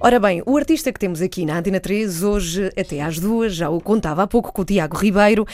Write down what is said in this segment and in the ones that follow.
Ora bem, o artista que temos aqui na Antena 3 hoje até às duas, já o contava há pouco com o Tiago Ribeiro,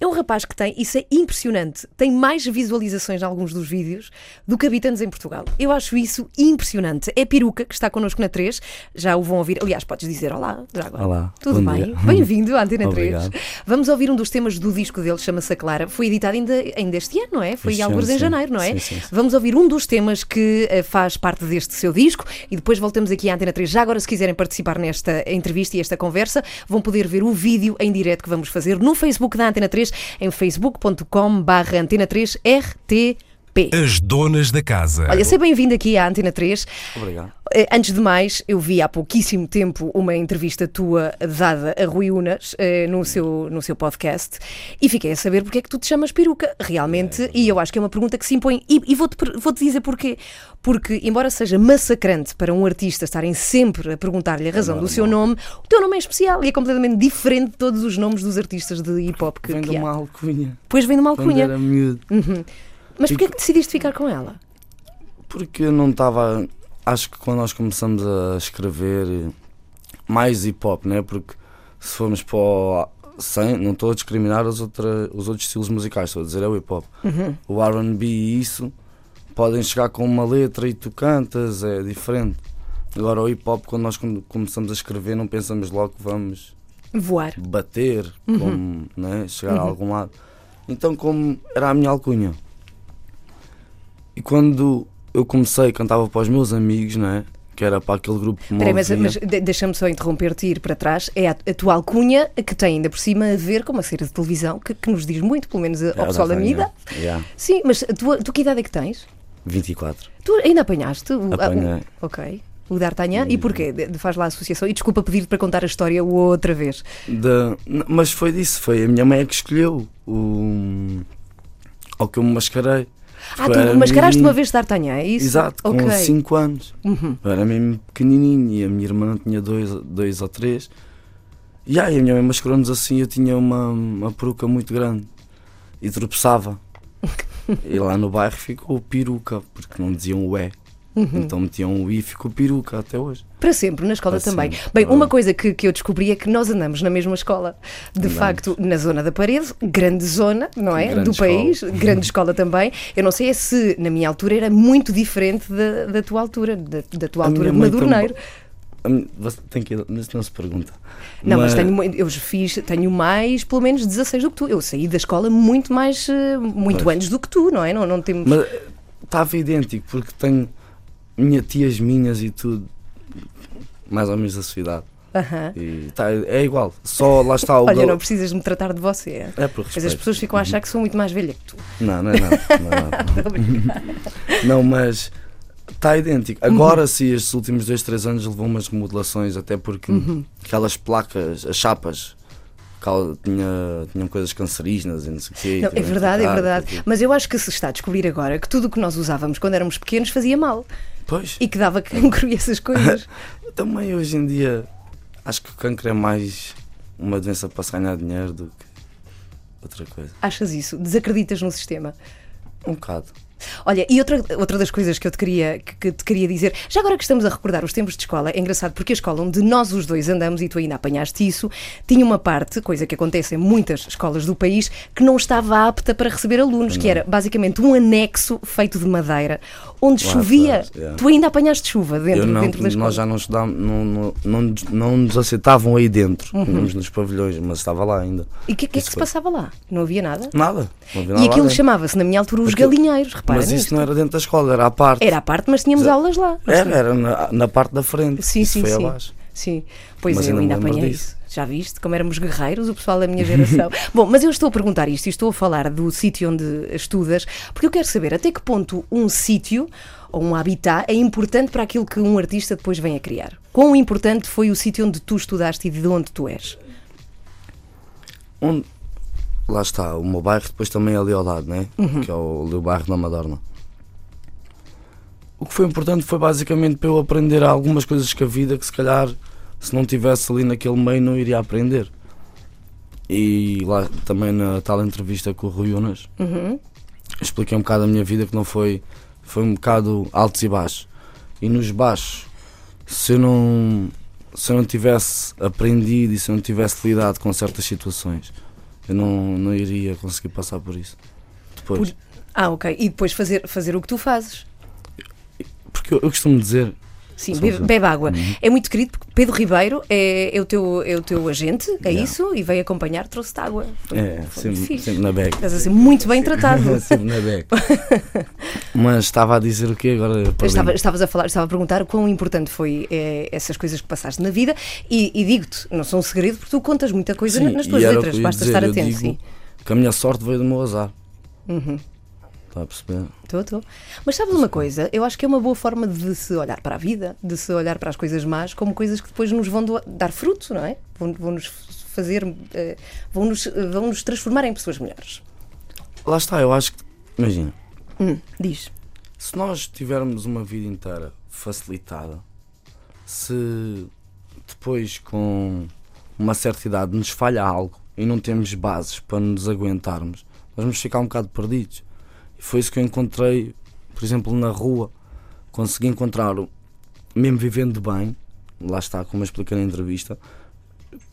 é um rapaz que tem, isso é impressionante, tem mais visualizações em alguns dos vídeos do que habitantes em Portugal. Eu acho isso impressionante. É Peruca que está connosco na 3, já o vão ouvir. Aliás, podes dizer olá, Drago. Olá. Tudo bem? Bem-vindo à Antena 3. Obrigado. Vamos ouvir um dos temas do disco dele, chama-se Clara. Foi editado ainda, ainda este ano, não é? Foi Este alguns ano, em janeiro, não é? Sim, sim, sim. Vamos ouvir um dos temas que eh, faz parte deste seu disco e depois voltamos aqui à Antena 3. Já Agora, se quiserem participar nesta entrevista e esta conversa, vão poder ver o vídeo em direto que vamos fazer no Facebook da Antena 3, em facebook.com/antena3rt. P. As donas da casa. Olha, seja bem-vindo aqui à Antena 3. Obrigado. Eh, antes de mais, eu vi há pouquíssimo tempo uma entrevista tua dada a Rui Unas eh, no, seu, no seu podcast e fiquei a saber porque é que tu te chamas peruca, realmente, é. e eu acho que é uma pergunta que se impõe. E, e vou-te vou -te dizer porquê. Porque, embora seja massacrante para um artista estarem sempre a perguntar-lhe a é razão é do seu nome, o teu nome é especial e é completamente diferente de todos os nomes dos artistas de hip hop que. Vem que de uma há. alcunha. Pois vem de uma alcunha. Quando era miúdo. Uhum. Mas porquê é que decidiste ficar com ela? Porque eu não estava. Acho que quando nós começamos a escrever mais hip hop, né? Porque se formos para o. Sem, não estou a discriminar os, outra, os outros estilos musicais, estou a dizer é o hip hop. Uhum. O RB e isso podem chegar com uma letra e tu cantas, é diferente. Agora o hip hop, quando nós come- começamos a escrever, não pensamos logo que vamos Voar. bater, como, né, chegar a algum lado. Então, como era a minha alcunha. E quando eu comecei, cantava para os meus amigos, né, que era para aquele grupo que me Peraí, mas, mas de- deixa-me só interromper-te e ir para trás. É a, a tua alcunha que tem ainda por cima a ver com uma série de televisão que, que nos diz muito, pelo menos ao Já pessoal da minha idade. yeah, Sim, mas tu, tu que idade é que tens? 24. Tu ainda apanhaste? O, Apanhei. o- ok. O D'Artagnan? E porquê? De- de- Faz lá a associação. E desculpa pedir-te para contar a história outra vez. N- mas foi disso, foi a minha mãe é que escolheu o, ao que eu me mascarei. Ah, tu mascaraste uma vez D'Artagnan, é isso? Exato, com Ok. 5 anos. Uhum. Eu era mesmo pequenininho e a minha irmã tinha dois, dois ou três. E aí a minha mãe mascarou-nos assim eu tinha uma, uma peruca muito grande e tropeçava. e lá no bairro ficou peruca, porque não diziam o E. Uhum. Então metiam o I e ficou peruca até hoje. Para sempre, na escola Para também. sempre. Bem, uma coisa que, que eu descobri é que nós andamos na mesma escola. De Andamos. facto, na zona da parede, grande zona, não é? Grande Do escola. país, grande escola também. Eu não sei é se na minha altura era muito diferente da, da tua altura, da, da tua A altura de Madurneiro. Você tem que isso não se pergunta. Não, mas, tenho, mu- eu fiz, tenho mais, pelo menos 16 do que tu. Eu saí da escola muito mais, eh, muito Pois. antes do que tu, não é? Não, não temos. Mas estava idêntico, porque tenho minha tias minhas e tudo, mais ou menos da sua idade. Aham. E tá, é igual. Só lá está o. Olha, não precisas me tratar de você. É por Mas as respeito. pessoas ficam a achar que sou muito mais velha que tu. Não, não é nada. Não, é. Não, mas está idêntico. Agora sim, estes últimos dois, três anos levou umas remodelações, até porque aquelas placas, as chapas, tinha, tinham coisas cancerígenas e não sei o quê. Não, é verdade, é verdade. Mas eu acho que se está a descobrir agora que tudo o que nós usávamos quando éramos pequenos fazia mal Pois, e que dava cancro e essas coisas. também hoje em dia acho que o cancro é mais uma doença para se ganhar dinheiro do que outra coisa. Achas isso? Desacreditas no sistema? Um bocado. Olha, e outra, outra das coisas que eu te queria, que, que te queria dizer, já agora que estamos a recordar os tempos de escola, é engraçado porque a escola onde nós os dois andamos, e tu ainda apanhaste isso, tinha uma parte, coisa que acontece em muitas escolas do país, que não estava apta para receber alunos, que era basicamente um anexo feito de madeira, onde Lá chovia. atrás, yeah. Tu ainda apanhaste chuva dentro, Eu não, dentro da escola. nós já não estudámos, não, não, não, nos- não nos aceitavam aí dentro. Uhum. Nos pavilhões, mas estava lá ainda. E o que, que é que se passava lá? Não havia nada? Nada. Não havia E nada lá aquilo chamava-se, na minha altura, os Aquilo- galinheiros, repara Mas nisto. isso não era dentro da escola, era à parte. Era à parte, mas tínhamos Exato. aulas lá. Era, era na, na parte da frente. Sim, isso sim, foi sim. abaixo. Sim, pois Mas eu ainda apanhei disso. isso. Já viste como éramos guerreiros, o pessoal da minha geração. Bom, mas eu estou a perguntar isto e estou a falar do sítio onde estudas, porque eu quero saber até que ponto um sítio ou um habitat é importante para aquilo que um artista depois vem a criar. Quão importante foi o sítio onde tu estudaste e de onde tu és? Onde, lá está, o meu bairro depois também é ali ao lado, né? Uhum. que é o, ali o bairro da Madorna. O que foi importante foi basicamente para eu aprender algumas coisas que a vida que se calhar se não tivesse ali naquele meio não iria aprender. E lá também na tal entrevista com o Rui Unas Uhum. expliquei um bocado a minha vida que não foi foi um bocado altos e baixos. E nos baixos se eu não se eu não tivesse aprendido e se eu não tivesse lidado com certas situações, eu não, não iria conseguir passar por isso. Depois. Por- Ah, ok. E depois fazer, fazer o que tu fazes. Porque eu, eu costumo dizer. Sim, bebe, bebe água. Uhum. É muito querido porque Pedro Ribeiro é, é o, teu, é o teu agente, é Yeah. isso? E veio acompanhar, trouxe-te água. Foi, É, foi sempre, sempre na beca. Estás a ser muito bem tratado. sempre na beca. Mas estava a dizer o quê agora? Estava, estavas a falar, estava a perguntar quão importante foi eh, essas coisas que passaste na vida e, e digo-te, não são um segredo porque tu contas muita coisa Sim, nas tuas o letras, basta dizer, estar atento, digo sim. Que a minha sorte veio do meu azar. Uhum. Está a perceber? Estou, estou. Mas sabes uma coisa? Eu acho que é uma boa forma de se olhar para a vida, de se olhar para as coisas más como coisas que depois nos vão dar fruto, não é? Vão- Vão-nos fazer, eh, vão-nos vão-nos transformar em pessoas melhores. Lá está, eu acho que. Imagina, Hum, diz. se nós tivermos uma vida inteira facilitada, se depois com uma certa idade nos falha algo e não temos bases para nos aguentarmos, nós vamos ficar um bocado perdidos. Foi isso que eu encontrei, por exemplo, na rua. Consegui encontrar, mesmo vivendo bem, lá está, como eu expliquei na entrevista,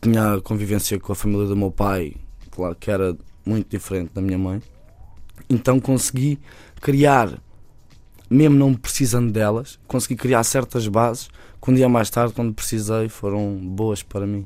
tinha convivência com a família do meu pai, claro que era muito diferente da minha mãe. Então consegui criar, mesmo não precisando delas, consegui criar certas bases que um dia mais tarde, quando precisei, foram boas para mim.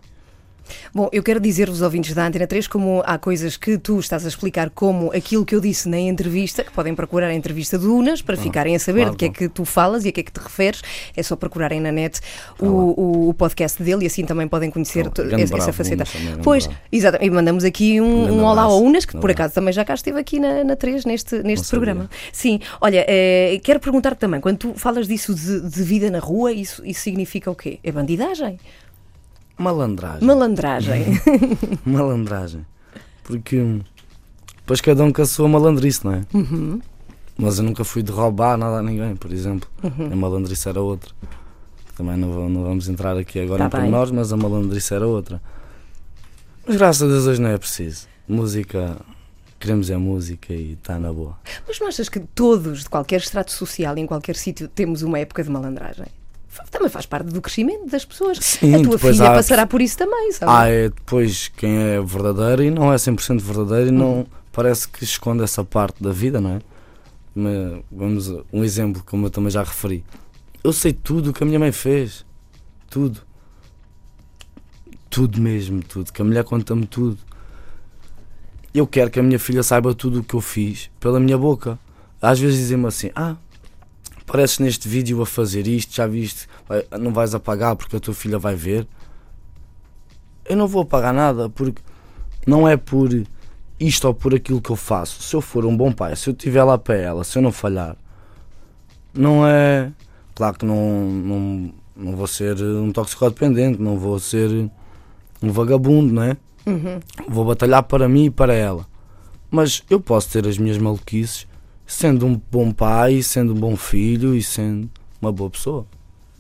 Bom, eu quero dizer-vos, ouvintes da Antena 3, como há coisas que tu estás a explicar, como aquilo que eu disse na entrevista, que podem procurar a entrevista do Unas para ficarem a saber claro, de que é que tu falas e a que é que te referes. É só procurarem na net o, Tá o, o podcast dele e assim também podem conhecer. Grande essa, bravo, faceta. Unas Pois, exato. E mandamos aqui um, um olá ao. Unas, que por acaso também já cá esteve aqui na, na 3, neste, neste sabia. programa. Sim, olha, eh, quero perguntar-te também, quando tu falas disso de, de vida na rua, isso, isso significa o quê? É bandidagem? Malandragem. Malandragem? Malandragem. Porque hum, depois cada um com a sua malandrice, não é? Uhum. Mas eu nunca fui de roubar nada a ninguém, por exemplo. Uhum. A malandrice era outra. Também não, vou- não vamos entrar aqui agora Tá em pormenores, mas a malandrice era outra. Mas graças a Deus hoje não é preciso. Música, queremos é música e está na boa. Mas não achas que todos, de qualquer estrato social, em qualquer sítio, temos uma época de malandragem? Também faz parte do crescimento das pessoas. Sim, a tua filha há- passará por isso também, sabe? Ah, é depois quem é verdadeiro e não é 100% verdadeiro e não Uhum. parece que esconde essa parte da vida, não é? Mas, vamos, a- um exemplo, como eu também já referi. Eu sei tudo o que a minha mãe fez. Tudo. Tudo mesmo, tudo. Que a mulher conta-me tudo. Eu quero que a minha filha saiba tudo o que eu fiz pela minha boca. Às vezes dizem-me assim: Ah, apareces neste vídeo a fazer isto, já viste, vai- não vais apagar porque a tua filha vai ver eu não vou apagar nada porque não é por isto ou por aquilo que eu faço. Se eu for um bom pai, se eu estiver lá para ela, se eu não falhar, não é. Claro que não, não, não vou ser um toxicodependente, não vou ser um vagabundo, não é? Uhum. Vou batalhar para mim e para ela. Mas eu posso ter as minhas maluquices sendo um bom pai, sendo um bom filho e sendo uma boa pessoa,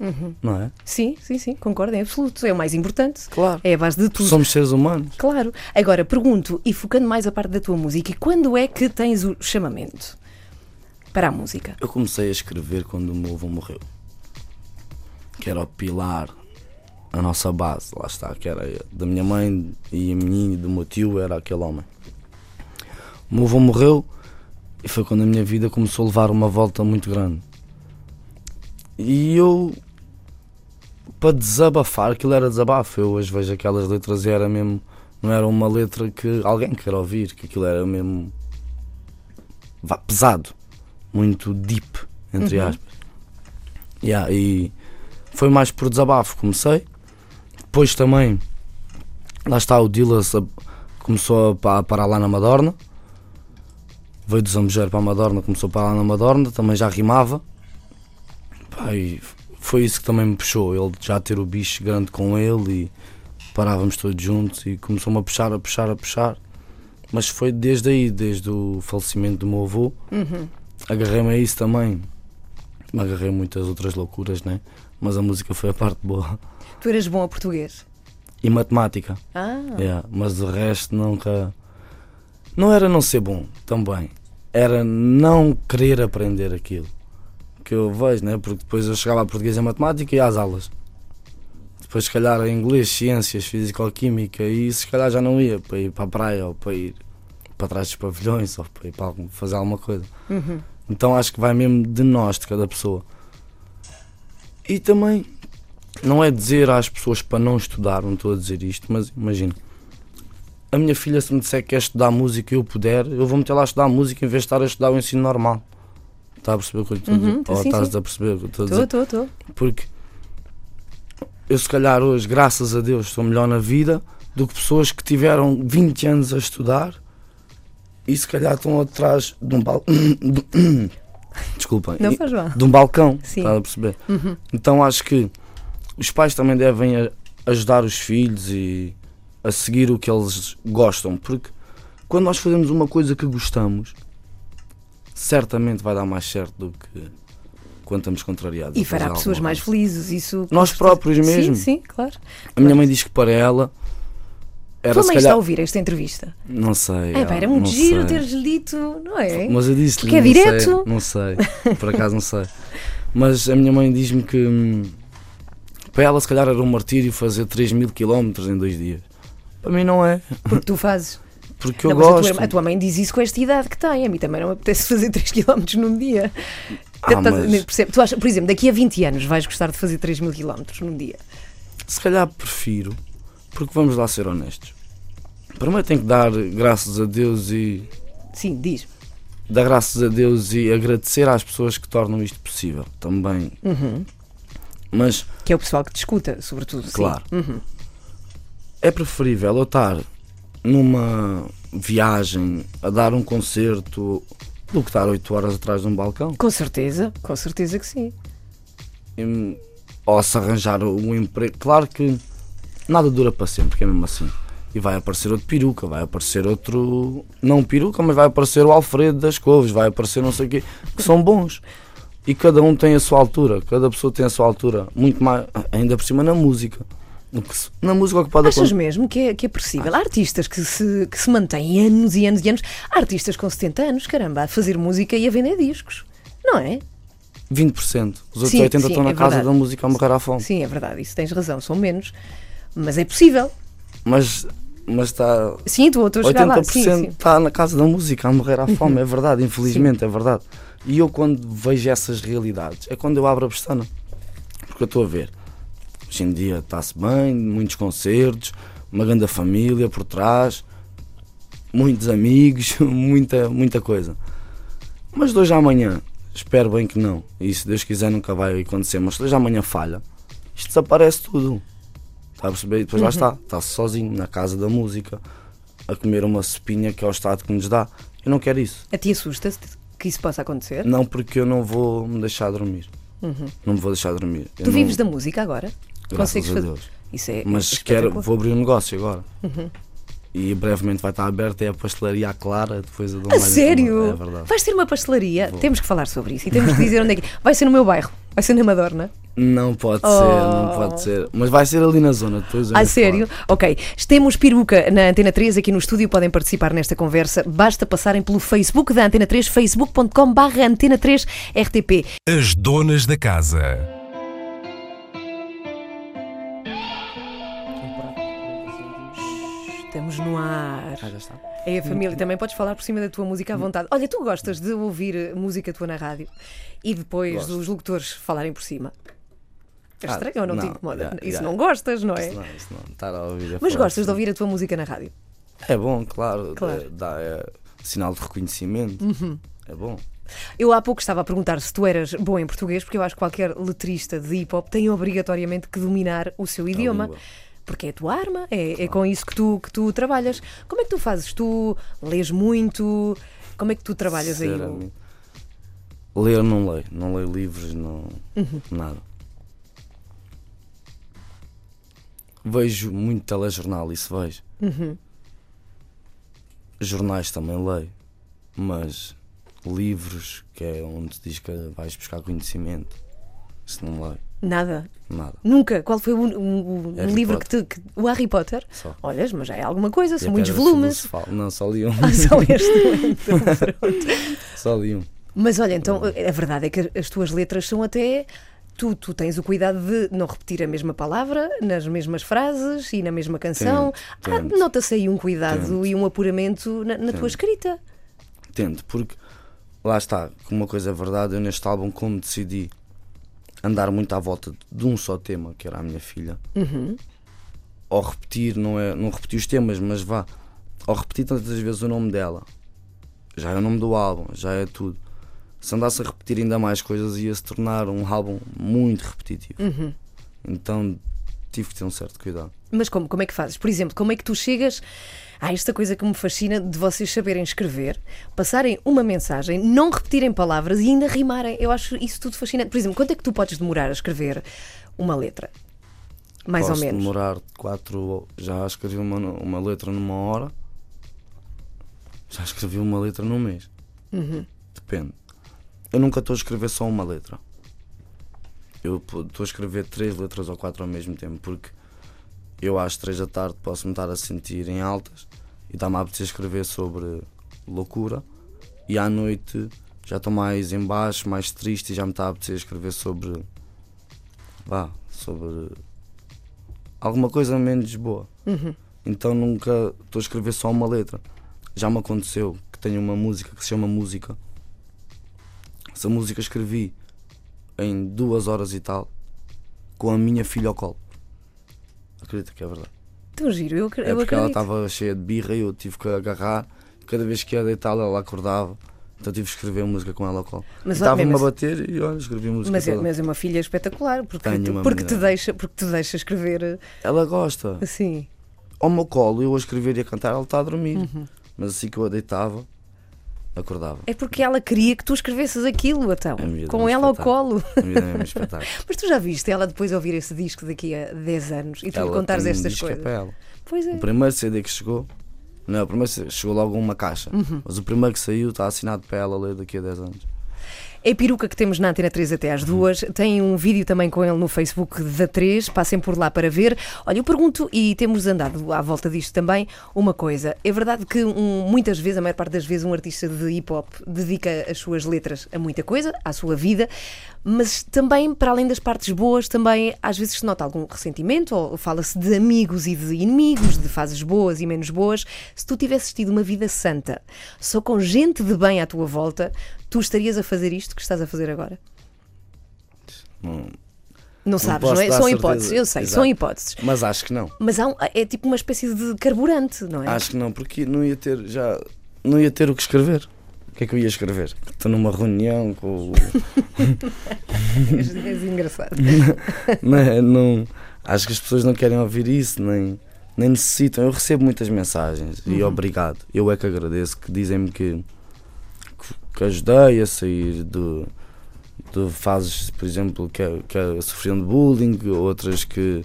Uhum. não é? Sim, sim, sim, concordo, é absoluto. É o mais importante. Claro. É a base de tudo. Somos seres humanos. Claro. Agora, pergunto, e focando mais a parte da tua música, quando é que tens o chamamento para a música? Eu comecei a escrever quando o meu avô morreu. Que era o pilar, a nossa base, lá está, que era da minha mãe e a minha e do meu tio, era aquele homem. O meu avô morreu e foi quando a minha vida começou a levar uma volta muito grande. E eu, para desabafar, aquilo era desabafo. Eu hoje vejo aquelas letras e era mesmo, não era uma letra que alguém quer ouvir, que aquilo era mesmo vá, pesado, muito deep, entre Uhum. aspas. Yeah, e foi mais por desabafo, comecei. Depois também, lá está o Dillas, a- começou a parar lá na Madorna. Veio do Zambujeiro para a Madorna, começou a parar lá na Madorna, também já rimava. Pá, e foi isso que também me puxou, ele já ter o bicho grande com ele e parávamos todos juntos e começou-me a puxar, a puxar, a puxar. Mas foi desde aí, desde o falecimento do meu avô, Uhum. agarrei-me a isso também. Me agarrei muitas outras loucuras, né? Mas a música foi a parte boa. Tu eras bom a português? E matemática, Ah, yeah, mas o resto nunca. Não era não ser bom, também. Era não querer aprender aquilo. Que eu vejo, né? Porque depois eu chegava a português e matemática e às aulas. depois se calhar em inglês, ciências, físico-química, e se calhar já não ia para ir para a praia ou para ir para trás dos pavilhões ou para ir para fazer alguma coisa. Uhum. Então acho que vai mesmo de nós, de cada pessoa. E também não é dizer às pessoas para não estudar, não estou a dizer isto, mas imagina. A minha filha, se me disser que quer estudar música e eu puder, eu vou meter lá a estudar música em vez de estar a estudar o ensino normal. Está a perceber o que eu estou a dizer? Uhum, Ou estás a perceber o que eu estou a Estou, dizer? estou, estou. Porque eu, se calhar, hoje, graças a Deus, estou melhor na vida do que pessoas que tiveram 20 anos a estudar e se calhar estão atrás de um balcão. Desculpem. Não faz mal. de um balcão, Sim. estás a perceber? Uhum. Então acho que os pais também devem ajudar os filhos e a seguir o que eles gostam, porque quando nós fazemos uma coisa que gostamos, certamente vai dar mais certo do que quando estamos contrariados. E fará pessoas mais coisa. felizes. Isso, Nós certeza. próprios mesmo. Sim, sim, claro. A minha mãe diz que para ela era Tua mãe calhar. está a ouvir esta entrevista. Não sei. É, pá, era não muito giro sei. teres dito, não é? Mas eu disse Porque é direto. não sei, por acaso não sei. Mas a minha mãe diz-me que hum, para ela se calhar era um martírio fazer 3 mil quilómetros em dois dias. Para mim não é, Porque tu fazes. porque eu Não, mas a tua- gosto. A tua, mãe diz isso com esta idade que tem. A mim também não me apetece fazer 3 km num dia. Ah, mas? Tu achas, por exemplo, daqui a 20 anos vais gostar de fazer 3 mil km num dia? se calhar prefiro, porque vamos lá ser honestos. Primeiro tenho que dar graças a Deus e Sim, diz. dar graças a Deus e agradecer às pessoas que tornam isto possível também. Uhum. Mas Que é o pessoal que te escuta, sobretudo. sim. Claro. Uhum. É preferível eu estar numa viagem a dar um concerto do que estar 8 horas atrás de um balcão. Com certeza, com certeza que sim. E, ou se arranjar um emprego. Claro que nada dura para sempre, que é mesmo assim. E vai aparecer outro peruca, vai aparecer outro. Não peruca, mas vai aparecer o Alfredo das Couves, vai aparecer não sei o quê, que são bons. E cada um tem a sua altura, cada pessoa tem a sua altura. Muito mais, ainda por cima na música. Na música o que pode Achas acontecer. mesmo que é, que é possível? Há artistas que se, que se mantêm anos e anos e anos. Há artistas com 70 anos, caramba, a fazer música e a vender discos. Não é? 20%. Os outros Sim, 80% sim, estão na é casa verdade. da música a morrer à fome. Sim, é verdade, isso tens razão, são menos. Mas é possível. Mas, mas está. Sim, tu estou a chegar lá. 80% Sim, sim. está na casa da música a morrer à fome, é verdade, infelizmente, é verdade. E eu quando vejo essas realidades, é quando eu abro a pestana. Porque eu estou a ver. Hoje em dia está-se bem, muitos concertos, uma grande família por trás, muitos amigos, muita, muita coisa. Mas de hoje à amanhã, espero bem que não, e se Deus quiser nunca vai acontecer, mas se de hoje à amanhã falha, isto desaparece tudo. Está a perceber? E depois lá está, está-se sozinho na casa da música, a comer uma sopinha que é o Estado que nos dá. Eu não quero isso. A ti assusta-se que isso possa acontecer? Não porque eu não vou me deixar dormir. Uhum. Não me vou deixar dormir. Eu Tu não- vives da música agora? Graças consegues a fazer-. Isso é. Mas espetacular. quero, vou abrir um negócio agora. Uhum. E brevemente vai estar aberta é a pastelaria à Clara, depois eu dou A sério? É verdade. Vais ter uma pastelaria? Vou. Temos que falar sobre isso e temos que dizer onde é que. Vai ser no meu bairro, vai ser na Madorna. Não pode Oh. ser, não pode ser. Mas vai ser ali na zona, depois eu Ah, sério? Ok. Temos peruca na Antena 3 aqui no estúdio, podem participar nesta conversa. Basta passarem pelo Facebook da Antena 3, facebook.com/barra Antena 3 RTP. As donas da casa. Estamos no ar. Ah, já está. É a família. Também podes falar por cima da tua música à vontade. Olha, tu gostas de ouvir eh, música tua na rádio e depois Gosto. dos locutores falarem por cima? É Ah, estranho ou não, te não, incomoda? já, Isso já. não gostas, não é? Isso não, isso não, estar a ouvir a Mas falar gostas de ouvir a tua música na rádio? É bom, claro. Claro. é- Dá é, sinal de reconhecimento. Uhum. É bom. Eu há pouco estava a perguntar se tu eras bom em português, porque eu acho que qualquer letrista de hip hop tem obrigatoriamente que dominar o seu idioma. Porque é a tua arma, é, é com isso que tu, que tu trabalhas. Como é que tu fazes? Tu lês muito? Como é que tu trabalhas aí? Ler não leio, não leio livros, não. Uhum. nada. Vejo muito telejornal, isso vejo. Uhum. Jornais também leio, mas livros, que é onde diz que vais buscar conhecimento, isso não leio, Nada. nada. Nunca. Qual foi o, o- o livro que te. Que, o Harry Potter? Só. Olhas, mas já é alguma coisa, são muitos volumes. Não, só li um. Ah, só este. Então, pronto. só li um. Mas olha, então a verdade é que as tuas letras são até tu, tu tens o cuidado de não repetir a mesma palavra nas mesmas frases e na mesma canção. Ah. Nota-se aí um cuidado Tento. e um apuramento na, na tua escrita. Tento, porque lá está, uma coisa é verdade, eu neste álbum, como decidi andar muito à volta de um só tema, que era a minha filha, ou repetir, não é não repetir os temas, mas vá, ou repetir tantas vezes o nome dela, já é o nome do álbum, já é tudo. Se andasse a repetir ainda mais coisas, ia se tornar um álbum muito repetitivo. Então tive que ter um certo cuidado. Mas como, como é que fazes? Por exemplo, como é que tu chegas a esta coisa que me fascina de vocês saberem escrever, passarem uma mensagem, não repetirem palavras e ainda rimarem? Eu acho isso tudo fascinante. Por exemplo, quanto é que tu podes demorar a escrever uma letra? Mais Posso ou menos. demorar quatro. Já escrevi uma, uma letra numa hora. Já escrevi uma letra num mês. Uhum. Depende. Eu nunca estou a escrever só uma letra. Eu estou a escrever três letras ou quatro ao mesmo tempo, porque eu às três da tarde posso me estar a sentir em altas e está-me a apetecer escrever sobre loucura, e à noite já estou mais em baixo, mais triste e já me está a apetecer escrever sobre. vá, sobre alguma coisa menos boa. Então nunca estou a escrever só uma letra. Já me aconteceu que tenho uma música que se chama Música. Essa música escrevi em duas horas e tal com a minha filha ao colo. Acredita que é verdade. Tão giro, eu, É eu porque ela acredito. estava cheia de birra e eu tive que agarrar. Cada vez que ia deitá-la, ela acordava. Então tive que escrever música com ela ao colo. Estava-me a assim- bater e olha, escrevi música Mas é, toda. mas é uma filha espetacular, porque, Tenho tu- porque, te deixa, porque te deixa escrever Ela gosta. assim. Ao meu colo, eu a escrever e a cantar, ela está a dormir. Uhum. Mas assim que eu a deitava, acordava. É porque ela queria que tu escrevesse aquilo, então. É Com ela ao colo. É. Mas tu já viste ela depois ouvir esse disco daqui a 10 anos e tu lhe contares um estas é coisas? para ela. Pois é. O primeiro CD que chegou, não, o primeiro chegou logo uma caixa, Uhum. mas o primeiro que saiu está assinado para ela ler daqui a 10 anos. É peruca que temos na Antena 3 até às duas. Tem um vídeo também com ele no Facebook da 3. Passem por lá para ver. Olha, eu pergunto, e temos andado à volta disto também, uma coisa. É verdade que um- muitas vezes, a maior parte das vezes, um artista de hip hop dedica as suas letras a muita coisa, à sua vida, mas também, para além das partes boas, também às vezes se nota algum ressentimento, ou fala-se de amigos e de inimigos, de fases boas e menos boas. Se tu tivesses tido uma vida santa, só com gente de bem à tua volta, tu estarias a fazer isto que estás a fazer agora? Não- Não sabes, posso não é? São certeza. hipóteses, eu sei, Exato. são hipóteses. mas acho que não. Mas um- é tipo uma espécie de carburante, não é? Acho que não, porque não ia ter já não ia ter o que escrever. O que é que eu ia escrever? Estou numa reunião com és engraçado. não, é? não, acho que as pessoas não querem ouvir isso, nem, nem necessitam. Eu recebo muitas mensagens e Uhum. obrigado. Eu é que agradeço que dizem-me que, que, que ajudei a sair de, de fases, por exemplo, que, que sofriam de bullying, outras que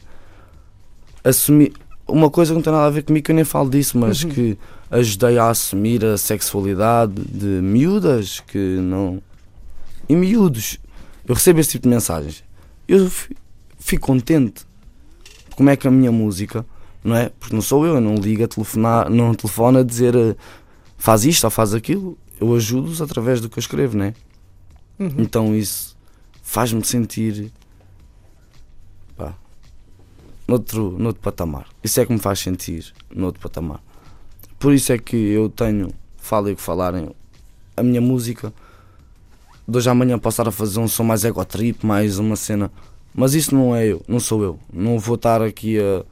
assumi. Uma coisa que não tem nada a ver comigo, que eu nem falo disso, mas Uhum. que ajudei a assumir a sexualidade de miúdas que não. E miúdos. Eu recebo esse tipo de mensagens. Eu fi- fico contente. Como é que a minha música, não é? Porque não sou eu, eu não ligo a telefonar, não telefono a dizer eh, faz isto ou faz aquilo. Eu ajudo-os através do que eu escrevo, não é? Uhum. Então isso faz-me sentir noutro, noutro patamar. Isso é que me faz sentir noutro patamar. Por isso é que eu tenho, falo e que falarem, a minha música. De hoje à amanhã posso estar a fazer um som mais egotrip, mais uma cena. Mas isso não é eu, não sou eu. Não vou estar aqui a,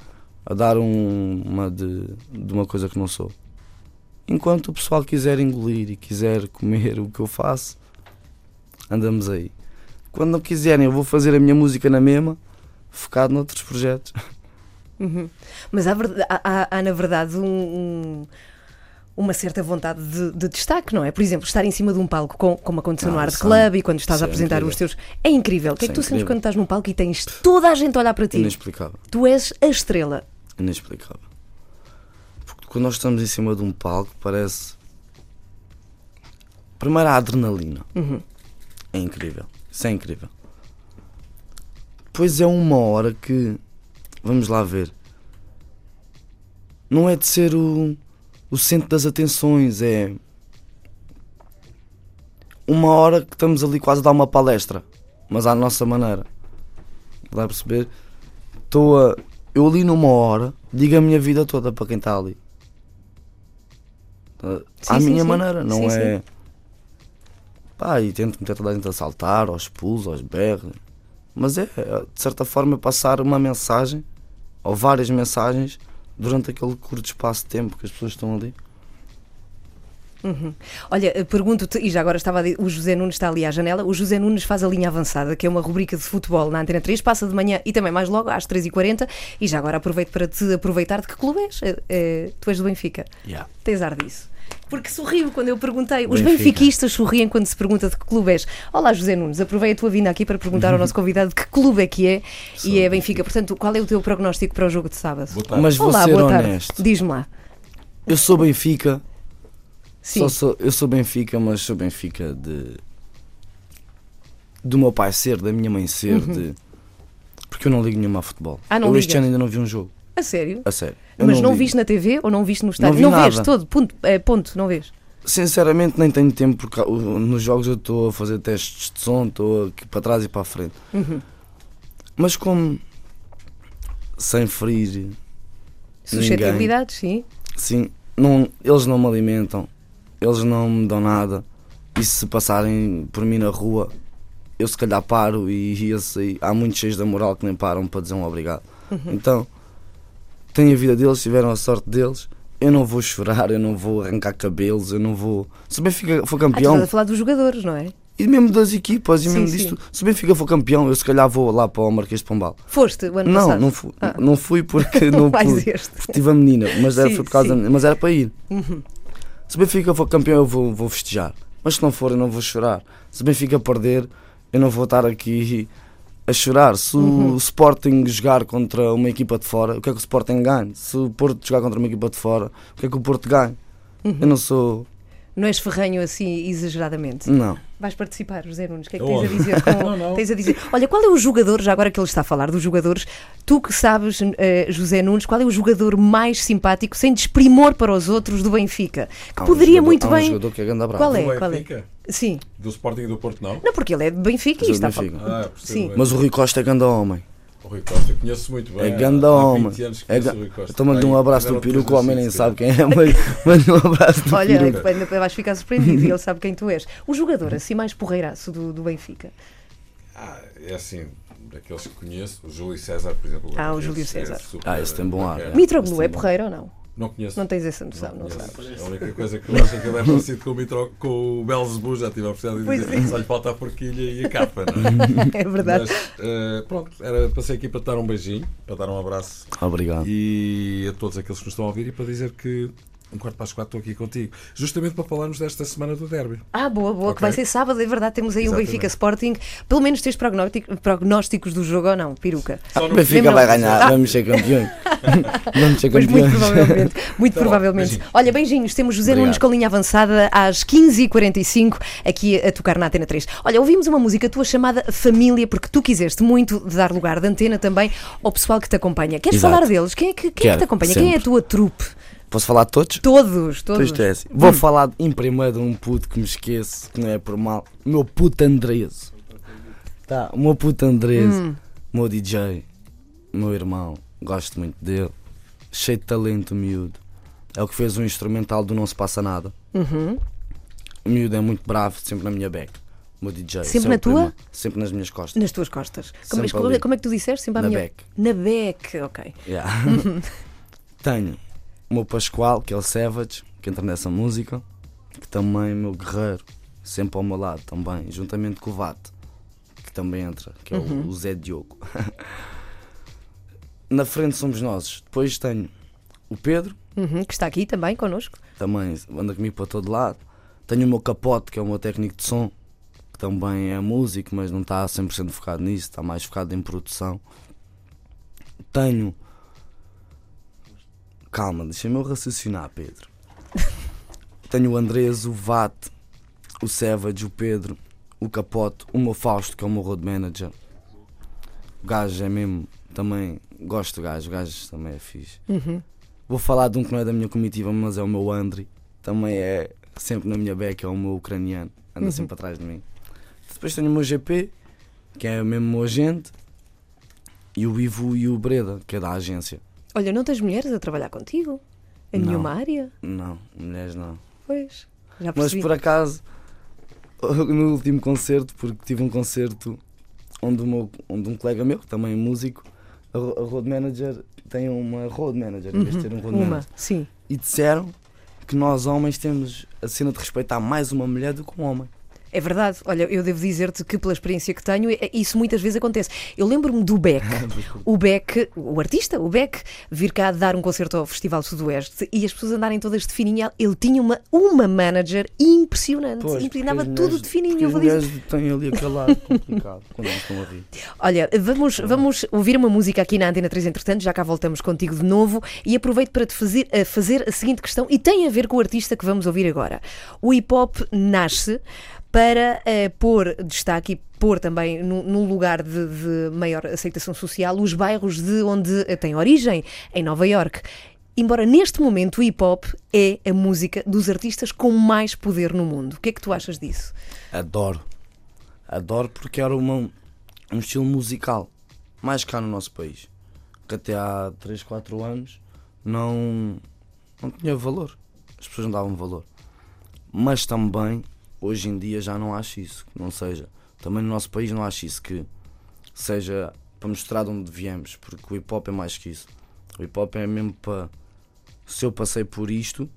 a dar um, uma de, de uma coisa que não sou. Enquanto o pessoal quiser engolir e quiser comer o que eu faço, andamos aí. Quando não quiserem, eu vou fazer a minha música na mesma, focado noutros projetos. Uhum. Mas há, há- há- na verdade, um- um- uma certa vontade de, de destaque, não é? Por exemplo, estar em cima de um palco, com- como aconteceu no Ah, Art isso Club é- e quando estás a isso é apresentar incrível. os teus. É incrível. O que é que tu é sentes quando estás num palco e tens toda a gente a olhar para ti? Inexplicável. Tu és a estrela. Inexplicável. Porque quando nós estamos em cima de um palco, parece. Primeiro a adrenalina. Uhum. É incrível. Isso é incrível. Pois é uma hora que. Vamos lá ver. Não é de ser o, o centro das atenções, é. Uma hora que estamos ali quase a dar uma palestra, mas à nossa maneira. Dá a perceber? Estou a. Eu ali numa hora digo a minha vida toda para quem está ali. Tá? Sim, à sim, minha sim. maneira, não Sim, é. Pá, e tento meter toda a gente a saltar, aos pulos, aos berros. Mas é, de certa forma, passar uma mensagem, ou várias mensagens, durante aquele curto espaço de tempo que as pessoas estão ali. Uhum. Olha, eh, pergunto-te, e já agora estava a dizer, o José Nunes está ali à janela, o José Nunes faz a linha avançada, que é uma rubrica de futebol na Antena 3, passa de manhã e também mais logo às 3h40, e já agora aproveito para te aproveitar de que clube és? Eh, eh, tu és do Benfica. Yeah. Tens ar disso. Porque sorriu quando eu perguntei. Os Benfica. benfiquistas sorriem quando se pergunta de que clube és. Olá, José Nunes, aproveito a tua vinda aqui para perguntar ao nosso convidado de que clube é que é e é Benfica. Portanto, qual é o teu prognóstico para o jogo de sábado? Boa tarde. Mas vou Olá, ser boa honesto. Diz-me lá. Eu sou Benfica, Sim. Só sou, eu sou Benfica, mas sou Benfica de. do meu pai ser, da minha mãe ser, de. Porque eu não ligo nenhuma a futebol. Uhum. Ah, não eu este ligas? ano ainda não vi um jogo, A sério? a sério. Eu Mas não, ligo. viste na TV ou não viste no estádio? vi Não, vês todo, ponto, é, ponto, não vês. Sinceramente, nem tenho tempo, porque uh, nos jogos eu estou a fazer testes de som, estou aqui para trás e para a frente. Uhum. Mas como. sem ferir. Suscetibilidades, sim. Sim, não, eles não me alimentam, eles não me dão nada. E se passarem por mim na rua, eu se calhar paro e ia sair. Há muitos cheios da moral que nem param para dizer um obrigado. Então, têm a vida deles, tiveram a sorte deles. Eu não vou chorar, eu não vou arrancar cabelos, eu não vou. Se o Benfica for Ah, campeão, estás a falar dos jogadores, não é? e mesmo das equipas, e Sim, mesmo sim. disto, se o Benfica for campeão, eu se calhar vou lá para o Marquês de Pombal. Foste o ano Não, passado? não fui, Ah. não fui porque não pude. este. Porque tive a menina, mas era, Sim, foi por causa sim. da, mas era para ir. Uhum. Se o Benfica for campeão, eu vou, vou festejar. Mas se não for, eu não vou chorar. Se o Benfica perder, eu não vou estar aqui a chorar. Se Uhum. o Sporting jogar contra uma equipa de fora, o que é que o Sporting ganha? Se o Porto jogar contra uma equipa de fora, o que é que o Porto ganha? Uhum. Eu não sou. Não és ferranho assim exageradamente. Não. Vais participar, José Nunes. O que é que tens a dizer? com- Não, não. Tens a dizer. Olha, qual é o jogador, já agora que ele está a falar dos jogadores, tu que sabes, eh, José Nunes, qual é o jogador mais simpático, sem desprimor para os outros do Benfica? Que Há um poderia jogador- muito há um bem. jogador que é. Qual é? Qual é? Sim. Do Sporting e do Porto, não? Não, porque ele é de Benfica e está falar. Benfica. Ah, Sim. bem. Mas o Rui Costa é ganda homem. O Rui Costa, conheço muito bem. É há homem. 20 anos que É ga- o Rui Costa. Então um abraço do peru que o homem nem vezes, sabe quem é, mas mando um abraço do Olha, peru. depois vais ficar surpreendido e ele sabe quem tu és. O jogador assim mais porreiraço do, do Benfica. Ah, é assim, daqueles que conheço, o Júlio César, por exemplo. Ah, o Júlio é César. super Ah, esse tem bom ar, é. Mitroglou é é porreiro ou não? Não conheço. Não tens essa noção, não, conheço. sabes. A única coisa que eu acho é que ele é parecido com o, Mitro, com o Belzebu, já tive a oportunidade de Pois dizer. é. Só lhe falta a porquilha e a capa, não é? É verdade. Mas eh, pronto, era para ser aqui para te dar um beijinho, para dar um abraço Obrigado. e a todos aqueles que nos estão a ouvir e para dizer que um quarto para as quatro estou aqui contigo, justamente para falarmos desta semana do derby. Ah, boa, boa, que Ok. vai ser sábado, é verdade. Temos aí um Exatamente. Benfica Sporting. Pelo menos tens prognóstico- prognósticos do jogo ou não, peruca? Só O Benfica Lembra- vai ganhar, Ah. vamos ser campeões. vamos ser Pois muito campeões. provavelmente. Muito Tá bom, provavelmente. beijinhos. Olha, beijinhos. Temos José Obrigado. Nunes com linha avançada às 15h45 aqui a tocar na Antena 3. Olha, ouvimos uma música tua chamada Família, porque tu quiseste muito dar lugar de antena também ao pessoal que te acompanha. Queres Exato. falar deles? Quem é que, quem é que te acompanha? Quem é a sempre. tua trupe? Posso falar de todos? Todos, Então todos. é assim. Vou falar em primeiro de um puto que me esqueço, que não é por mal. O meu puto Andreso. Tá, o meu puto Andreso, Hum. meu DJ, meu irmão, gosto muito dele. Cheio de talento, miúdo. É o que fez um instrumental do Não Se Passa Nada. Uhum. O miúdo é muito bravo, sempre na minha beca. O meu DJ. Sempre é na tua? primeiro. Sempre nas minhas costas. Nas tuas costas. Como, Sempre como- ali. como é que tu disseste? Sempre à Na minha... beca. Na beck, ok. Yeah. Tenho o meu Pascoal, que é o Savage, que entra nessa música, que também é meu guerreiro, sempre ao meu lado também, juntamente com o Vate, que também entra, que é o- o, Zé Diogo. Na frente somos nós. Depois tenho o Pedro, Uhum, que está aqui também connosco. também anda comigo para todo lado. Tenho o meu Capote, que é o meu técnico de som, que também é músico, mas não está 100% focado nisso, está mais focado em produção. Tenho. Calma, deixa-me eu raciocinar, Pedro. Tenho o Andrés, o Vate, o Savage, o Pedro, o Capote, o meu Fausto, que é o meu road manager. O gajo é mesmo. Também gosto do gajo, o gajo também é fixe. Uhum. Vou falar de um que não é da minha comitiva, mas é o meu Andri. Também é sempre na minha beca, é o meu ucraniano. Anda Uhum. sempre atrás de mim. Depois tenho o meu GP, que é mesmo o meu agente. E o Ivo e o Breda, que é da agência. Olha, não tens mulheres a trabalhar contigo? Em Não. nenhuma área? Não, mulheres não. Pois, já Mas percebi. por acaso, no último concerto, porque tive um concerto onde, meu, onde um colega meu, também músico, a, ro- a road manager tem uma road manager em vez de ter um road Uma, manager. sim. E disseram que nós homens temos a cena de respeitar mais uma mulher do que um homem. É verdade. Olha, eu devo dizer-te que, pela experiência que tenho, é- isso muitas vezes acontece. Eu lembro-me do Beck. O Beck, o artista, o Beck, vir cá dar um concerto ao Festival Sudoeste e as pessoas andarem todas de fininho. Ele tinha uma, uma manager impressionante. Pois, as tudo de fininho. Eu vou dizer. têm ali aquele lado complicado quando estão a. Olha, vamos, vamos ouvir uma música aqui na Antena 3, entretanto, já cá voltamos contigo de novo e aproveito para te fazer, a fazer a seguinte questão e tem a ver com o artista que vamos ouvir agora. O hip hop nasce para eh, pôr destaque e pôr também num lugar de, de maior aceitação social os bairros de onde eh, tem origem, em Nova York. Embora neste momento o hip hop é a música dos artistas com mais poder no mundo. O que é que tu achas disso? Adoro. Adoro porque era uma, um estilo musical mais cá no nosso país. Que até há 3, 4 anos não, não tinha valor. As pessoas não davam valor. Mas também, hoje em dia, já não acho isso. Que não seja. Também no nosso país não acho isso. Que seja para mostrar de onde viemos. Porque o hip hop é mais que isso. O hip hop é mesmo para. Se eu passei por isto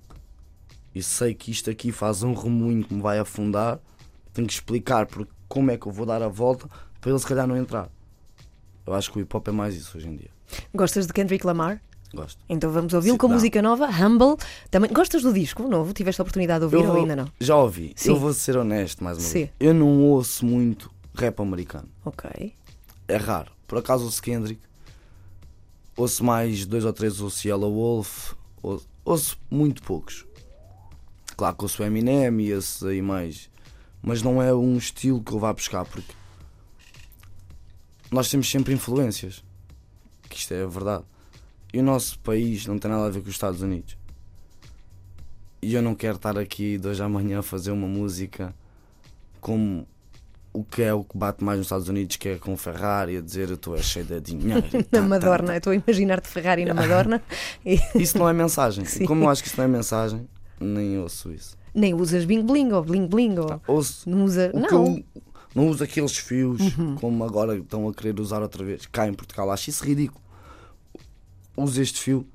e sei que isto aqui faz um remoinho que me vai afundar, tenho que explicar porque como é que eu vou dar a volta para ele se calhar não entrar. Eu acho que o hip hop é mais isso hoje em dia. Gostas de Kendrick Lamar? Gosto. Então vamos ouvi-lo com música nova, Humble. Também gostas do disco novo? Tiveste a oportunidade de ouvir Eu ou ainda não? Já ouvi. Sim. Eu vou ser honesto mais uma Sim. vez. Eu não ouço muito rap americano. Ok. É raro. Por acaso ouço Kendrick. Ouço mais dois ou três ouço Yellow Wolf. Ouço, ouço muito poucos. Claro que ouço Eminem e esses aí mais. Mas não é um estilo que eu vá buscar porque nós temos sempre influências. Que isto é a verdade. E o nosso país não tem nada a ver com os Estados Unidos. E eu não quero estar aqui de hoje à manhã a fazer uma música como o que é o que bate mais nos Estados Unidos, que é com Ferrari, a dizer eu estou cheio de dinheiro. Na Tá, tá, Madorna, tá. eu estou a imaginar-te Ferrari na Madorna e Isso não é mensagem. Sim. Como eu acho que isso não é mensagem, nem ouço isso. nem usas bling bling ou bling bling ou Ouço não usa. Não, Uhum. eu não uso aqueles fios como agora estão a querer usar outra vez. Cá em Portugal acho isso ridículo. Uso este fio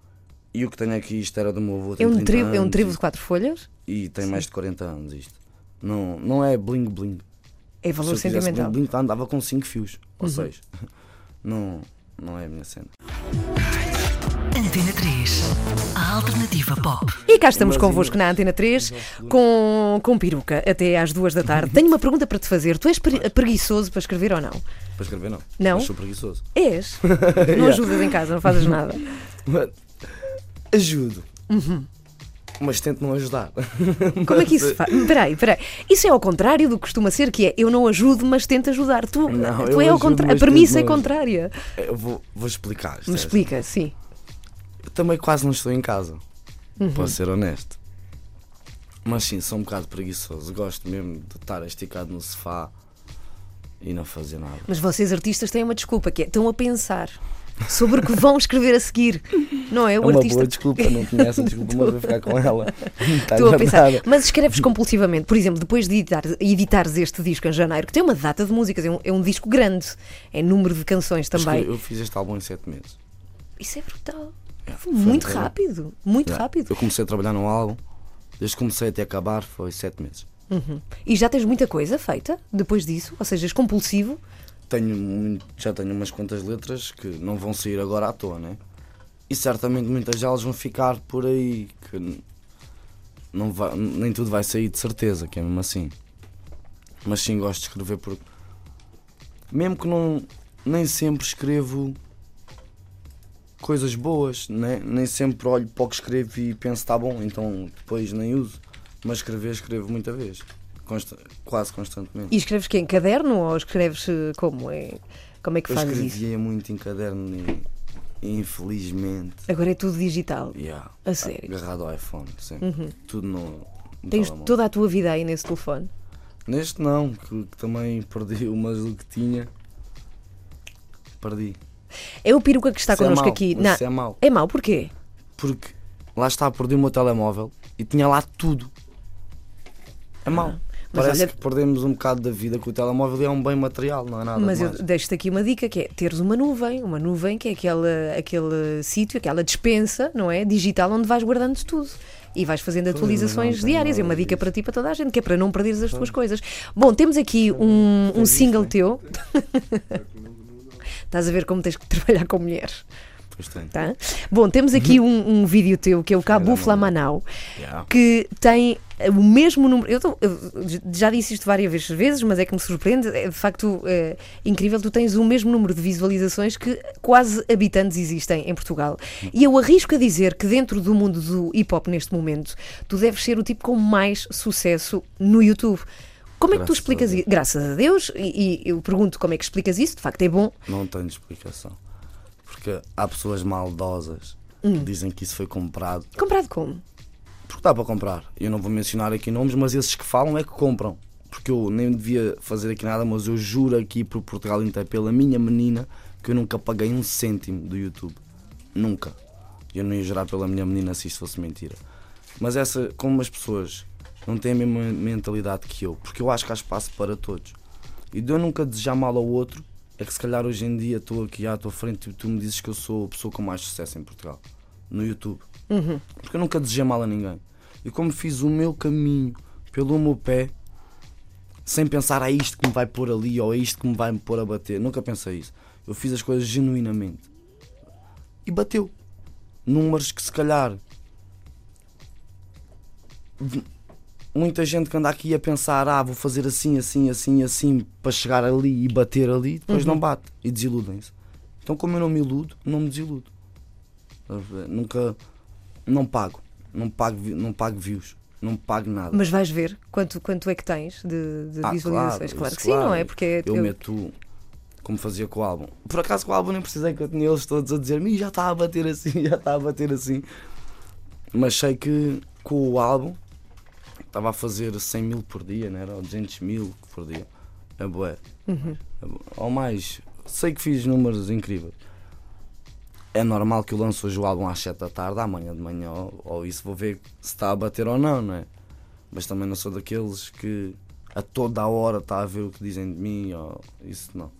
e o que tenho aqui, isto era do meu avô. é um 30 tribo, é um tribo de quatro folhas, E, tem mais de 40 anos isto. Não, não é bling bling. é valor Se eu sentimental. bling bling, andava com 5 fios ou Uhum. 6. Não, não é a minha cena. Antena 3. A alternativa pop. E cá estamos convosco na Antena 3 com, com peruca até às duas da tarde. Tenho uma pergunta para te fazer. Tu és pre- preguiçoso para escrever ou não? Para escrever, não. Não? Mas sou preguiçoso. És. Não ajudas em casa, não fazes nada. Mas ajudo. Mas tento não ajudar. Como é que isso faz? Peraí, peraí. Isso é ao contrário do que costuma ser, que é eu não ajudo, mas tento ajudar. Tu, Não, tu eu é ao ajudo, contrário. A premissa é contrária. Eu vou, vou explicar. Me explica, sim. Também quase não estou em casa. Uhum. Posso ser honesto. Mas sim, sou um bocado preguiçoso. Gosto mesmo de estar esticado no sofá e não fazer nada. Mas vocês artistas têm uma desculpa, que é estão a pensar sobre o que vão escrever a seguir. Não é? É O uma artista. boa desculpa, não tinha essa desculpa, mas vou ficar com ela. Estou a pensar, nada. mas escreves compulsivamente. Por exemplo, depois de editar, editares este disco em janeiro, que tem uma data de músicas, é um, é um disco grande, é número de canções também. Eu fiz este álbum em 7 meses. Isso é brutal. Foi muito rápido, muito Yeah. rápido. Eu comecei a trabalhar no álbum, desde que comecei até acabar foi 7 meses. E já tens muita coisa feita depois disso? Ou seja, és compulsivo? Tenho muito- já tenho umas quantas letras que não vão sair agora à toa, né? E certamente muitas delas vão ficar por aí, que não vai, nem tudo vai sair de certeza, que é mesmo assim. Mas sim gosto de escrever porque mesmo que não nem sempre escrevo coisas boas, né? nem sempre olho para o que escrevo e penso está bom, então depois nem uso. Mas escrever escrevo muita vez, consta- quase constantemente. E escreves que em caderno ou escreves eh, como? É, como é que Eu fazes isso? escrevia muito em caderno e, infelizmente Agora é tudo digital. yeah, A sério? Uhum. agarrado ao iPhone, sempre. Tudo no, no Tens telemóvel. toda a tua vida aí nesse telefone. Neste não, que, que também perdi umas do que tinha. Perdi. É o peruca que está Isso é connosco mau, aqui. Na- Isso é mau. É mau, porquê? Porque lá está, perdi o meu telemóvel e tinha lá tudo. É mau. mas Parece olha- que perdemos um bocado da vida com o telemóvel e é um bem material, não é nada Mas eu deixo-te aqui uma dica que é teres uma nuvem, uma nuvem que é aquele, aquele sítio, aquela dispensa, não é? Digital onde vais guardando tudo. E vais fazendo atualizações não diárias. É uma dica para ti para toda a gente, que é para não perderes as tuas coisas. Bom, temos aqui um, um single teu. Estás a ver como tens que trabalhar com mulheres. Tá? Bom, temos aqui um, um vídeo teu que é o Cabu Flamanau, Yeah. que tem eh, o mesmo número. Eu, tô- eu já disse isto várias vezes, mas é que me surpreende. É de facto é, incrível. Tu tens o mesmo número de visualizações que quase habitantes existem em Portugal. E eu arrisco a dizer que dentro do mundo do hip hop neste momento, tu deves ser o tipo com mais sucesso no YouTube. Como é que tu Graças explicas isso? Graças a Deus, e, e eu pergunto como é que explicas isso, de facto é bom. Não tenho explicação. Porque há pessoas maldosas Hum. que dizem que isso foi comprado. Comprado como? Porque dá para comprar. Eu não vou mencionar aqui nomes, mas esses que falam é que compram. Porque eu nem devia fazer aqui nada, mas eu juro aqui por Portugal inteiro, pela minha menina, que eu nunca paguei um cêntimo do YouTube. Nunca. Eu não ia jurar pela minha menina se isto fosse mentira. Mas essa, como as pessoas não têm a mesma mentalidade que eu, porque eu acho que há espaço para todos. E de eu nunca desejar mal ao outro, é que se calhar hoje em dia estou aqui à tua frente e tu me dizes que eu sou a pessoa com mais sucesso em Portugal. No YouTube. Porque eu nunca desejei mal a ninguém. E como fiz o meu caminho pelo meu pé, sem pensar a isto que me vai pôr ali ou a isto que me vai me pôr a bater, nunca pensei isso. Eu fiz as coisas genuinamente. E bateu. Números que se calhar muita gente que anda aqui a pensar, ah, vou fazer assim, assim, assim, assim, para chegar ali e bater ali, depois não bate e desiludem-se. Então, como eu não me iludo, não me desiludo. Nunca, não pago, não pago, não pago views, não pago nada. Mas vais ver quanto, quanto é que tens de, de Ah, visualizações. Claro, isso que sim, não é? Porque eu eu- meto como fazia com o álbum. Por acaso com o álbum nem precisei que eu tinha eles todos a dizer-me já está a bater assim, já está a bater assim. Mas sei que com o álbum estava a fazer 100 mil por dia, não era? Ou 200 mil por dia. É bué. Uhum. É. Ou mais. Sei que fiz números incríveis. É normal que eu lance hoje o álbum às 7 da tarde, amanhã de manhã, ou, ou isso vou ver se está a bater ou não, não é? Mas também não sou daqueles que a toda a hora está a ver o que dizem de mim, ou isso não.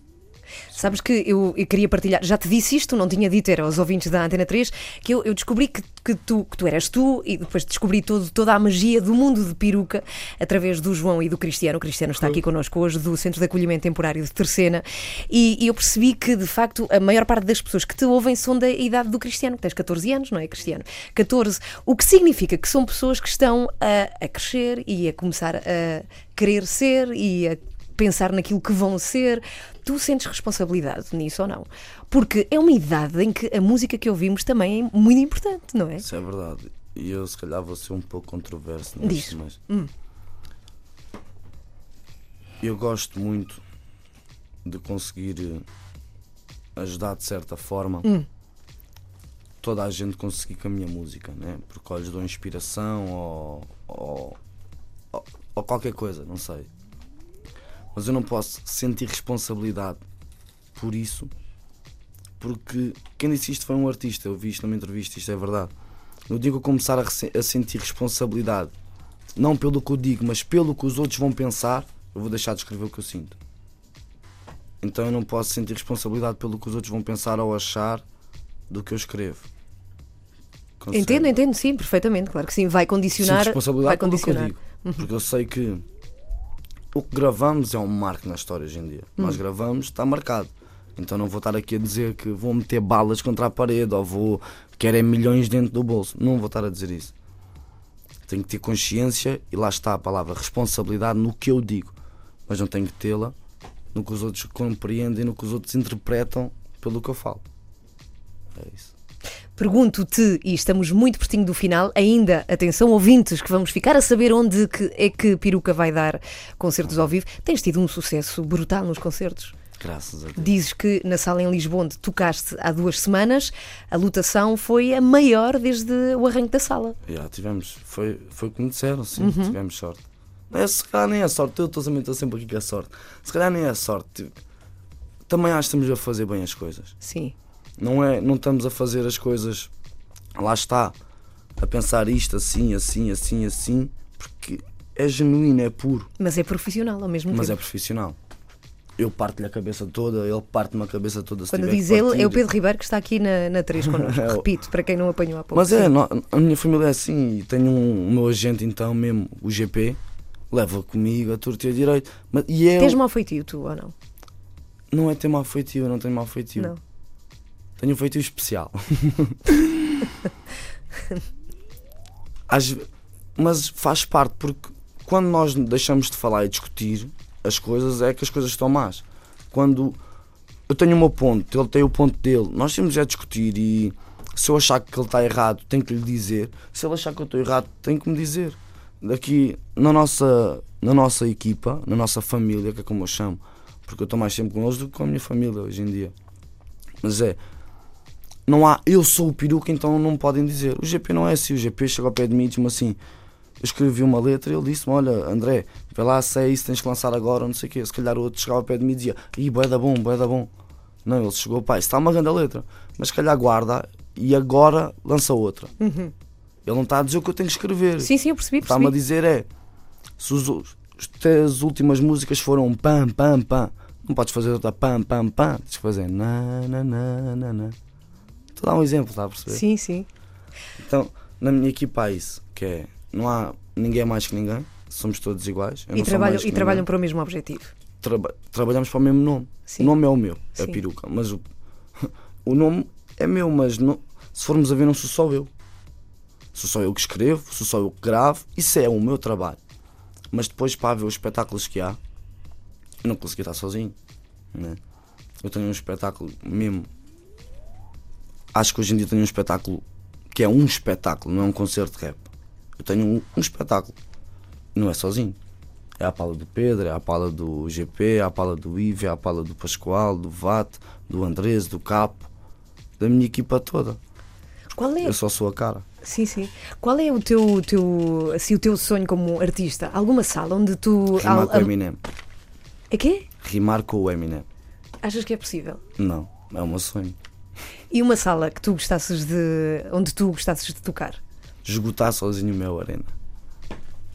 Sabes que eu, eu queria partilhar, já te disse isto, não tinha dito, era aos ouvintes da Antena 3, que eu, eu descobri que, que, tu, que tu eras tu e depois descobri todo, toda a magia do mundo de peruca através do João e do Cristiano. O Cristiano está aqui connosco hoje, do Centro de Acolhimento Temporário de Terceira, e, e eu percebi que, de facto, a maior parte das pessoas que te ouvem são da idade do Cristiano, que tens 14 anos, não é, Cristiano? 14, o que significa que são pessoas que estão a, a crescer e a começar a querer ser e a pensar naquilo que vão ser. Tu sentes responsabilidade nisso ou não? Porque é uma idade em que a música que ouvimos também é muito importante, não é? Isso é verdade. E eu se calhar vou ser um pouco controverso Diz. nisso, mas eu gosto muito de conseguir eh, ajudar de certa forma toda a gente conseguir com a minha música, né? porque ou lhes dou inspiração ou, ou, ou qualquer coisa, não sei. Mas eu não posso sentir responsabilidade por isso, porque quem disse isto foi um artista. Eu vi isto numa entrevista, isto é verdade. No dia que eu começar a, a sentir responsabilidade, não pelo que eu digo, mas pelo que os outros vão pensar, eu vou deixar de escrever o que eu sinto. Então eu não posso sentir responsabilidade pelo que os outros vão pensar ou achar do que eu escrevo. Entendo, entendo, sim, perfeitamente, claro que sim. Vai condicionar. Vai responsabilidade pelo que eu condicionar. digo. Porque eu sei que o que gravamos é um marco na história hoje em dia. Hum. Nós gravamos, está marcado. Então não vou estar aqui a dizer que vou meter balas contra a parede ou vou querer milhões dentro do bolso. Não vou estar a dizer isso. Tenho que ter consciência e lá está a palavra responsabilidade no que eu digo. Mas não tenho que tê-la no que os outros compreendem, no que os outros interpretam pelo que eu falo. É isso. Pergunto-te, e estamos muito pertinho do final, ainda, atenção ouvintes, que vamos ficar a saber onde que é que Peruca vai dar concertos ao vivo. Tens tido um sucesso brutal nos concertos. Graças a Deus. Dizes que na sala em Lisboa, onde tocaste há duas semanas, a lotação foi a maior desde o arranque da sala. Já tivemos, foi, foi como disseram, sim, Uhum. tivemos sorte. É, se calhar nem é sorte, eu estou sempre aqui com a sorte. Se calhar nem é sorte. tipo, Também acho que estamos a fazer bem as coisas. Sim. Não, é, não estamos a fazer as coisas, lá está, a pensar isto assim, assim, assim, assim, porque é genuíno, é puro, Mas é profissional ao mesmo mas é tempo. profissional. Eu parto-lhe a cabeça toda, ele parte-me a cabeça toda. Quando diz ele, é o. Pedro Ribeiro que está aqui na, na 3 connosco. É Repito, para quem não apanhou há pouco. Mas é, nó- a minha família é assim, e tenho um, o meu agente então mesmo, o GP, leva comigo a torta e a direito. Mas, e é, Tens mau feitio, tu ou não? não é ter mal feitio, eu não tenho mal feitio. Não. Tenho um feitio especial. Às mas faz parte, porque quando nós deixamos de falar e discutir as coisas, é que as coisas estão más. Quando eu tenho o meu ponto, ele tem o ponto dele, nós temos é discutir e se eu achar que ele está errado, tenho que lhe dizer. Se ele achar que eu estou errado, tem que me dizer. Daqui na nossa, na nossa equipa, na nossa família, que é como eu chamo, porque eu estou mais tempo com eles do que com a minha família hoje em dia. Mas é, não há eu sou o peruca, então não me podem dizer. O GP não é assim, o GP chega ao pé de mim e diz-me assim: eu escrevi uma letra e ele disse-me: Olha, André, vai lá, se é isso, tens que lançar agora, não sei o quê. Se calhar o outro chegava ao pé de mim e dizia: Ih, bué da bom, bué da bom. Não, ele chegou, pai, está uma grande letra, mas se calhar guarda e agora lança outra. Ele não está a dizer o que eu tenho que escrever. Sim, sim, eu percebi, Está-me a dizer é se os- as últimas músicas foram pam, pam, pam, não podes fazer outra pam, pam, pam, tens que fazer na, na, na, na, na. Estou a dar um exemplo, está a perceber? Sim, sim. Então, na minha equipa há isso, que é, não há ninguém mais que ninguém, somos todos iguais. E trabalham, e trabalham para o mesmo objetivo. Traba- trabalhamos para o mesmo nome. Sim. O nome é o meu, é Sim. peruca, mas o, o nome é meu, mas não, se formos a ver, não sou só eu. Sou só eu que escrevo, sou só eu que gravo, isso é o meu trabalho. Mas depois, para ver os espetáculos que há, eu não consegui estar sozinho. Né? Eu tenho um espetáculo mesmo. Acho que hoje em dia tenho um espetáculo que é um espetáculo, não é um concerto de rap. Eu tenho um, um espetáculo. Não é sozinho. É a pala do Pedro, é a pala do GP, é a pala do Ivo, é a pala do Pascoal, do VAT, do Andrés, do Capo, da minha equipa toda. Qual é, Eu só sou a cara. sim, sim. Qual é o teu, teu, assim, o teu sonho como artista? Alguma sala onde tu. Rimar al- com o Eminem. É quê? Rimar com o Eminem. Achas que é possível? Não, é meu sonho. E uma sala que tu gostasses de. onde tu gostasses de tocar? Esgotar sozinho o meu arena.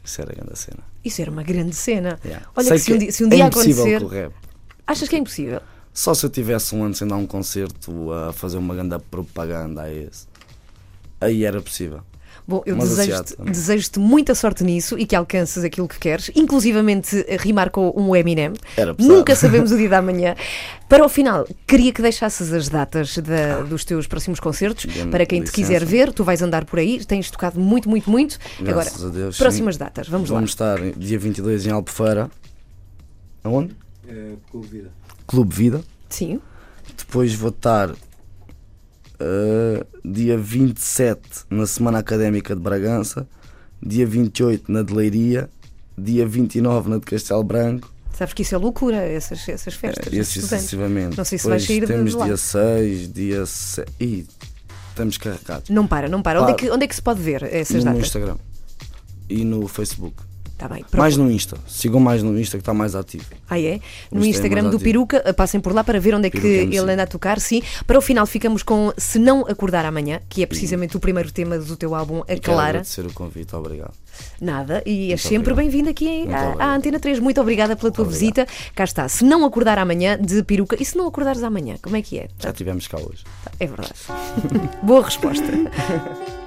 Isso era a grande cena. Isso era uma grande cena. Yeah. Olha Sei que se um dia, se um é dia acontecer. rap. Achas que é impossível? Só se eu tivesse um ano sem dar um concerto a fazer uma grande propaganda a esse. Aí era possível. Bom, eu desejo-te desejo-te muita sorte nisso e que alcances aquilo que queres, inclusivamente eh, rimar com um Eminem. Era pesado. Nunca sabemos o dia da manhã. Para o final, queria que deixasses as datas da- dos teus próximos concertos. Para quem te licença. quiser ver, tu vais andar por aí, tens tocado muito, muito, muito. Graças Agora, a Deus. próximas sim. datas, vamos, Vamos estar em- dia 22 em Albufeira. Aonde? É, Clube Vida. Clube Vida. lá. Sim. Depois vou estar eh, dia 27 na Semana Académica de Bragança, dia 28 na de Leiria, dia 29 na de Castelo Branco, Sabes que isso é loucura, essas, essas festas. estudantes. sucessivamente. Não sei se vais sair temos de lá. dia 6, dia 7. Ih, estamos carregados. Não para, não para. Onde é, Para. que, onde é que se pode ver essas no datas? Instagram e no Facebook. Tá bem. Mais no Insta. Sigam mais no Insta que está mais ativo. Ah, é? No é Instagram mais do. Peruca, eh, passem por lá para ver onde é que MC. ele anda a tocar, sim. Para o final ficamos com Se Não Acordar Amanhã, que é precisamente o primeiro tema do teu álbum, A Quero Clara. agradecer o convite. Obrigado. Nada, e és Muito sempre obrigado. bem-vindo aqui à, à. Antena 3. Muito obrigada pela tua Obrigado. visita. Cá está. Se Não Acordar Amanhã, de Peruca. E se não acordares amanhã, como é que é? Já tivemos cá hoje. É verdade. Boa resposta.